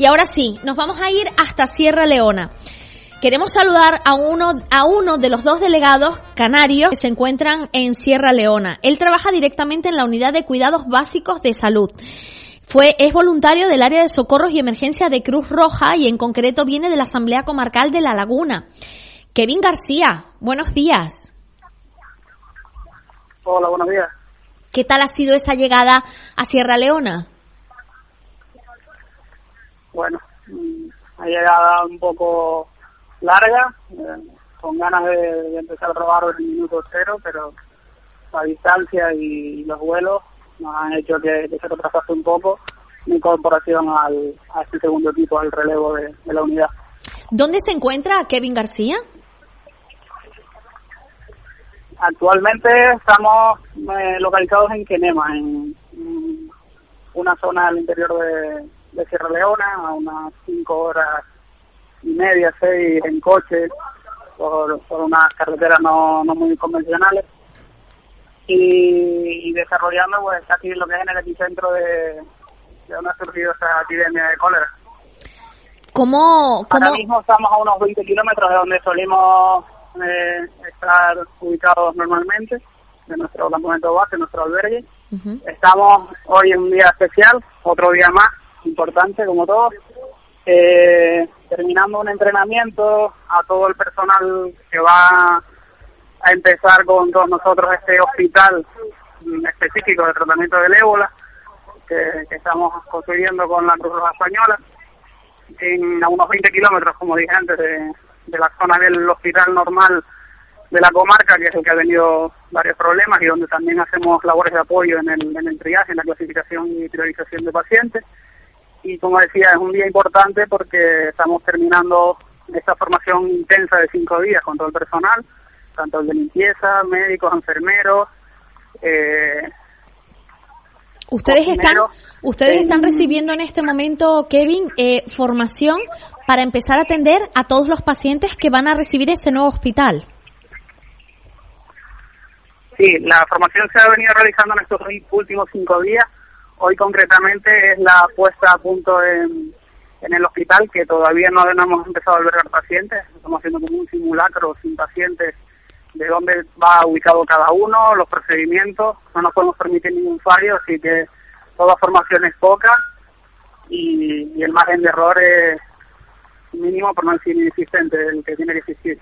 Y ahora sí, nos vamos a ir hasta Sierra Leona. Queremos saludar a uno, a uno de los dos delegados canarios que se encuentran en Sierra Leona. Él trabaja directamente en la unidad de cuidados básicos de salud. Fue, es voluntario del área de socorros y emergencia de Cruz Roja y en concreto viene de la Asamblea Comarcal de La Laguna. Kevin García, buenos días. Hola, buenos días. ¿Qué tal ha sido esa llegada a Sierra Leona? Bueno, mm, ha llegado un poco larga, eh, con ganas de, empezar a probar el minuto cero, pero la distancia y, los vuelos nos han hecho que, se retrasase un poco mi incorporación al, a este segundo equipo, al relevo de, la unidad. ¿Dónde se encuentra Kevin García? Actualmente estamos eh, localizados en Quenema, en, una zona del interior de, de Sierra Leona, a unas cinco horas y media, seis en coche, por, por unas carreteras no, no muy convencionales. Y, desarrollando pues aquí lo que es en el epicentro de, de donde ha surgido esa epidemia de cólera. ¿Cómo, cómo... Ahora mismo estamos a unos 20 kilómetros de donde solimos eh, estar ubicados normalmente, de nuestro campamento base, nuestro albergue. Estamos hoy en un día especial, otro día más, importante como todos, eh, terminando un entrenamiento a todo el personal que va a empezar con todos nosotros este hospital específico de tratamiento del ébola que, estamos construyendo con la Cruz Roja Española en a unos 20 kilómetros, como dije antes, de, la zona del hospital normal de la comarca, que es el que ha tenido varios problemas y donde también hacemos labores de apoyo en el, en el triaje, en la clasificación y priorización de pacientes y como decía, es un día importante porque estamos terminando esta formación intensa de cinco días con todo el personal, tanto el de limpieza, médicos, enfermeros. Eh, ustedes están, ustedes están recibiendo en este momento, Kevin, eh, formación para empezar a atender a todos los pacientes que van a recibir ese nuevo hospital. Sí, la formación se ha venido realizando en estos últimos cinco días Hoy concretamente es la puesta a punto en, el hospital, que todavía no, hemos empezado a albergar pacientes. Estamos haciendo como un simulacro sin pacientes de dónde va ubicado cada uno, los procedimientos. No nos podemos permitir ningún fallo, así que toda formación es poca y, el margen de error es mínimo, por no decir inexistente, el que tiene que existir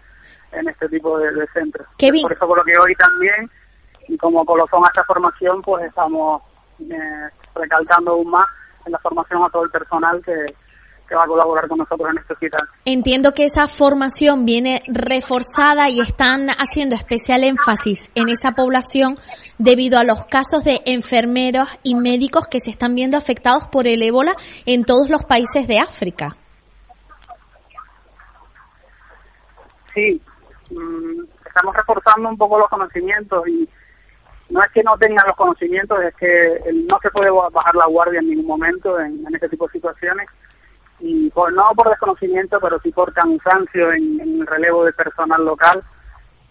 en este tipo de, centros. Por eso, por lo que hoy también, y como colofón a esta formación, pues estamos eh, recalcando aún más en la formación a todo el personal que, va a colaborar con nosotros en este hospital. Entiendo que esa formación viene reforzada y están haciendo especial énfasis en esa población debido a los casos de enfermeros y médicos que se están viendo afectados por el ébola en todos los países de África. Sí, mm, estamos reforzando un poco los conocimientos y no es que no tengan los conocimientos, es que no se puede bajar la guardia en ningún momento en, este tipo de situaciones. Y por, no por desconocimiento, pero sí por cansancio en, el relevo de personal local,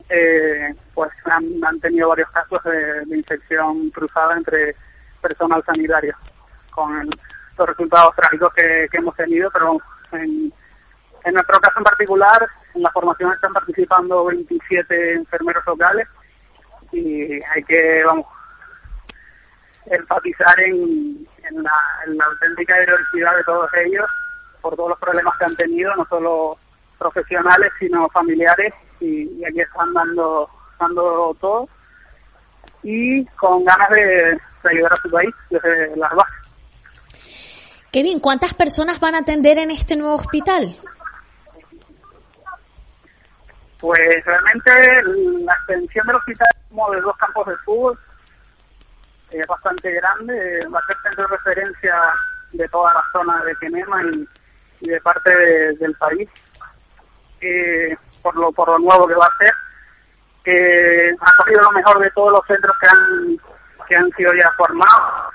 eh, pues han, tenido varios casos de, infección cruzada entre personal sanitario, con los resultados trágicos que, hemos tenido, pero en, en nuestro caso en particular, en la formación están participando 27 enfermeros locales y hay que, vamos, enfatizar en, en, la, auténtica heroicidad de todos ellos por todos los problemas que han tenido, no solo profesionales, sino familiares, y, aquí están dando, dando todo, y con ganas de, ayudar a su país desde las bases. Kevin, ¿cuántas personas van a atender en este nuevo hospital? Pues realmente la extensión del hospital como de dos campos de fútbol, es bastante grande, va a ser centro de referencia de toda la zona de Quenema y, de parte del país, eh, por lo por lo nuevo que va a ser. Eh, ha cogido lo mejor de todos los centros que han que han sido ya formados,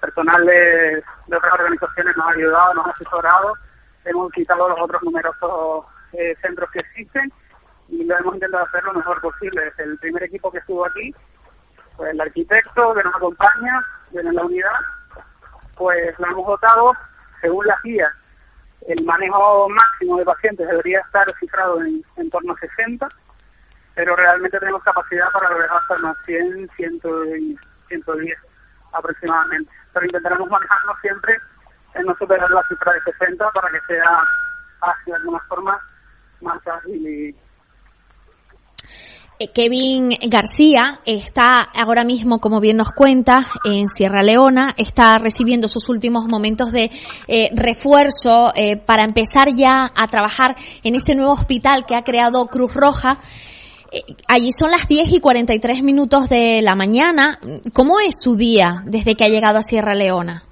personal de, de otras organizaciones nos ha ayudado, nos ha asesorado, hemos quitado los otros numerosos eh, centros que existen y lo hemos intentado hacer lo mejor posible. Es el primer equipo que estuvo aquí, pues el arquitecto que nos acompaña en la unidad, pues lo hemos votado según las guías el manejo máximo de pacientes debería estar cifrado en, en torno a 60, pero realmente tenemos capacidad para lograr hasta unos 100, 110 aproximadamente. Pero intentaremos manejarnos siempre en no superar la cifra de 60 para que sea, de alguna forma, más ágil y Kevin García está ahora mismo, como bien nos cuenta, en Sierra Leona, está recibiendo sus últimos momentos de eh, refuerzo eh, para empezar ya a trabajar en ese nuevo hospital que ha creado Cruz Roja. allí son las 10 y 43 minutos de la mañana. ¿Cómo es su día desde que ha llegado a Sierra Leona?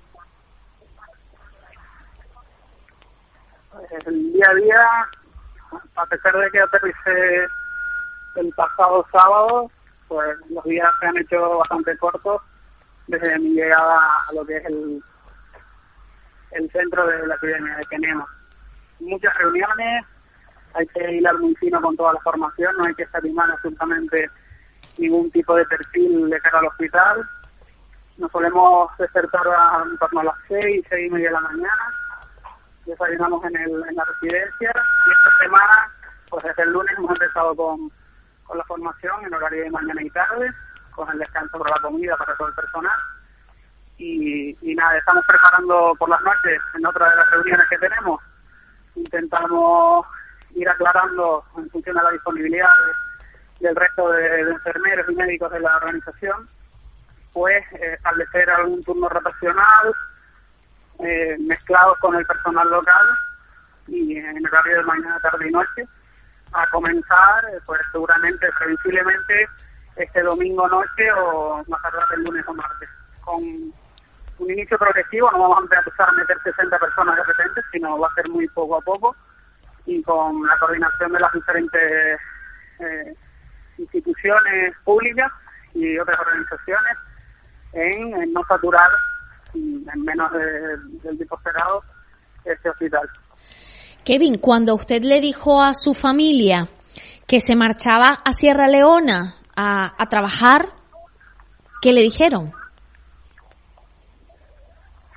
El día a día, a pesar de que aterricé el pasado sábado, pues los días se han hecho bastante cortos desde mi llegada a lo que es el, el centro de la epidemia de tenemos Muchas reuniones, hay que hilar muy fino con toda la formación, no hay que escatimar absolutamente ningún tipo de perfil de cara al hospital. Nos solemos despertar a, en torno a las seis, seis y media de la mañana, desayunamos en, el, en la residencia y esta semana, pues desde el lunes hemos empezado con con la formación en horario de mañana y tarde, con el descanso por la comida para todo el personal. Y, nada, estamos preparando por las noches en otra de las reuniones que tenemos. Intentamos ir aclarando en función de la disponibilidad del resto de, enfermeros y médicos de la organización, pues eh, establecer algún turno rotacional eh, mezclados con el personal local y en horario de mañana, tarde y noche a comenzar, eh, pues seguramente, previsiblemente, este domingo noche o más tarde el lunes o martes. Con un inicio progresivo, no vamos a empezar a meter 60 personas de repente, sino va a ser muy poco a poco y con la coordinación de las diferentes eh, instituciones públicas y otras organizaciones en, no saturar en menos del tiempo esperado este hospital. Kevin, cuando usted le dijo a su familia que se marchaba a Sierra Leona a, trabajar, ¿qué le dijeron?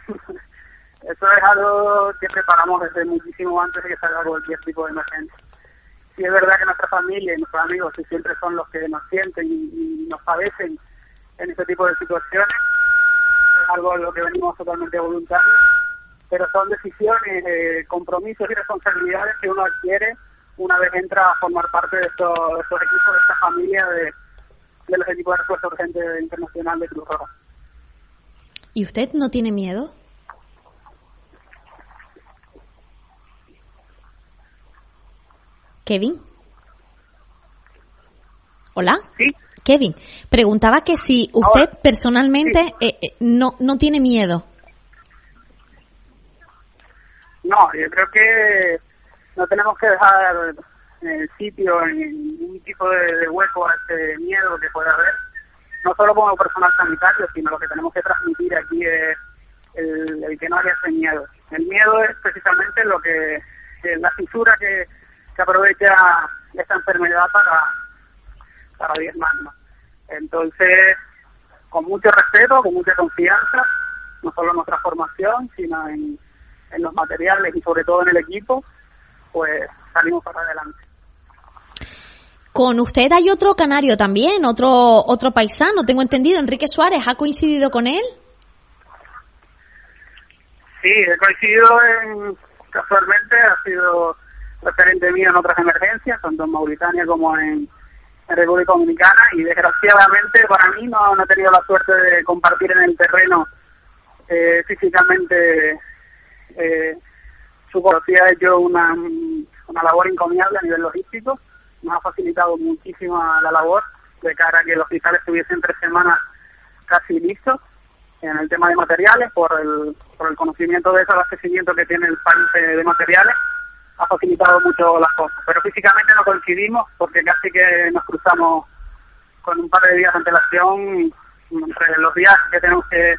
Eso es algo que preparamos desde muchísimo antes de que salga cualquier tipo de emergencia. Sí es verdad que nuestra familia y nuestros amigos siempre son los que nos sienten y, nos padecen en este tipo de situaciones. Es algo a lo que venimos totalmente voluntarios pero son decisiones, eh, compromisos y responsabilidades que uno adquiere una vez entra a formar parte de estos, equipos, de esta familia de, los equipos de respuesta urgente internacional de Cruz Roja. ¿Y usted no tiene miedo? Kevin. Hola. Sí. Kevin, preguntaba que si usted personalmente eh, eh, no, no tiene miedo. No, yo creo que no tenemos que dejar el sitio en ningún tipo de, hueco a ese miedo que puede haber, no solo como personal sanitario, sino lo que tenemos que transmitir aquí es el, que no haya ese miedo. El miedo es precisamente lo que, la fisura que, que aprovecha esta enfermedad para, para diezmarnos. Entonces, con mucho respeto, con mucha confianza, no solo en nuestra formación, sino en en los materiales y sobre todo en el equipo, pues salimos para adelante. Con usted hay otro canario también, otro otro paisano, tengo entendido, Enrique Suárez, ¿ha coincidido con él? Sí, he coincidido en, casualmente, ha sido referente mío en otras emergencias, tanto en Mauritania como en, República Dominicana, y desgraciadamente para mí no, no, he tenido la suerte de compartir en el terreno eh, físicamente eh, su policía ha hecho una, una labor encomiable a nivel logístico, nos ha facilitado muchísimo la labor de cara a que el hospital estuviese tres semanas casi listo en el tema de materiales, por el, por el conocimiento de ese abastecimiento que tiene el país de, materiales, ha facilitado mucho las cosas. Pero físicamente no coincidimos porque casi que nos cruzamos con un par de días de antelación entre los días que tenemos que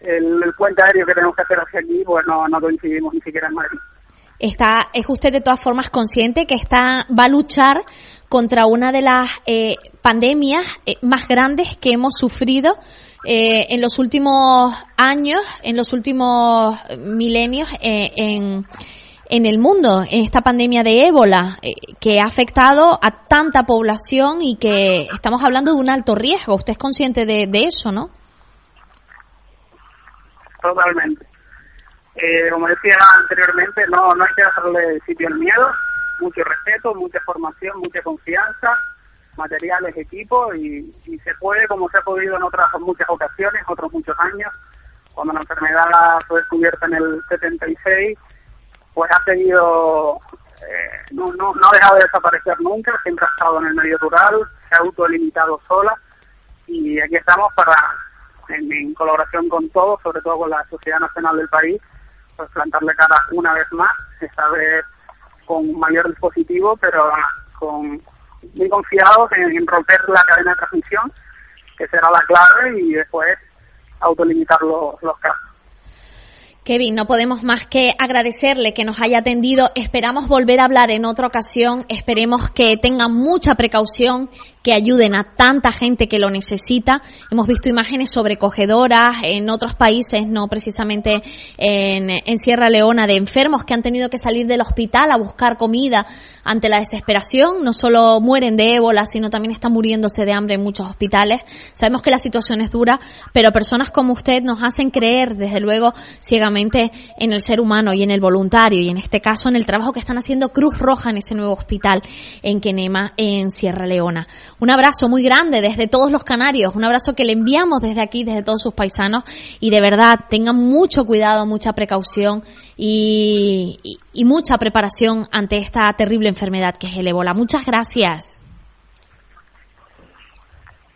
el, puente aéreo que tenemos que hacer hacia aquí, pues no, coincidimos ni siquiera en Madrid. Está, ¿Es usted de todas formas consciente que está, va a luchar contra una de las eh, pandemias eh, más grandes que hemos sufrido eh, en los últimos años, en los últimos milenios, eh, en, en el mundo, en esta pandemia de ébola, eh, que ha afectado a tanta población y que estamos hablando de un alto riesgo. Usted es consciente de, de eso, ¿no? Totalmente. Eh, como decía anteriormente, no, no hay que dejarle sitio al miedo, mucho respeto, mucha formación, mucha confianza, materiales, equipos y, y se puede como se ha podido en otras muchas ocasiones, otros muchos años. Cuando la enfermedad fue descubierta en el 76, pues ha seguido, eh, no, no, no ha dejado de desaparecer nunca, siempre ha estado en el medio rural, se ha autolimitado sola y aquí estamos para, en, en colaboración con todos, sobre todo con la Sociedad Nacional del país, pues plantarle cara una vez más, esta vez con mayor dispositivo, pero con muy confiados en, en romper la cadena de transmisión, que será la clave, y después autolimitar los, los casos. Kevin, no podemos más que agradecerle que nos haya atendido. Esperamos volver a hablar en otra ocasión. Esperemos que tengan mucha precaución, que ayuden a tanta gente que lo necesita. Hemos visto imágenes sobrecogedoras en otros países, no precisamente en, en Sierra Leona, de enfermos que han tenido que salir del hospital a buscar comida ante la desesperación. No solo mueren de ébola, sino también están muriéndose de hambre en muchos hospitales. Sabemos que la situación es dura, pero personas como usted nos hacen creer, desde luego, ciegamente en el ser humano y en el voluntario y en este caso en el trabajo que están haciendo Cruz Roja en ese nuevo hospital en Quenema, en Sierra Leona. Un abrazo muy grande desde todos los canarios, un abrazo que le enviamos desde aquí, desde todos sus paisanos y de verdad tengan mucho cuidado, mucha precaución y, y, y mucha preparación ante esta terrible enfermedad que es el ébola. Muchas gracias.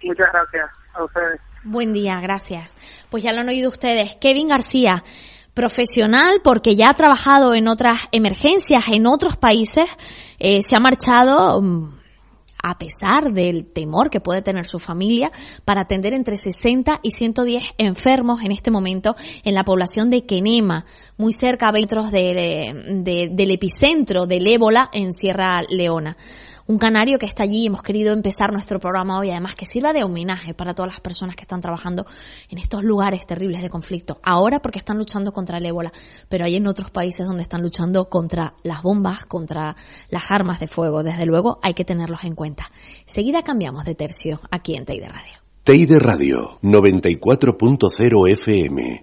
Muchas gracias a ustedes. Buen día, gracias. Pues ya lo han oído ustedes. Kevin García, profesional porque ya ha trabajado en otras emergencias en otros países, eh, se ha marchado um, a pesar del temor que puede tener su familia para atender entre 60 y 110 enfermos en este momento en la población de Quenema, muy cerca a metros de, de, del epicentro del ébola en Sierra Leona un canario que está allí. Hemos querido empezar nuestro programa hoy, además que sirva de homenaje para todas las personas que están trabajando en estos lugares terribles de conflicto. Ahora porque están luchando contra el ébola, pero hay en otros países donde están luchando contra las bombas, contra las armas de fuego. Desde luego hay que tenerlos en cuenta. Seguida cambiamos de tercio aquí en Teide Radio. Teide Radio 94.0 FM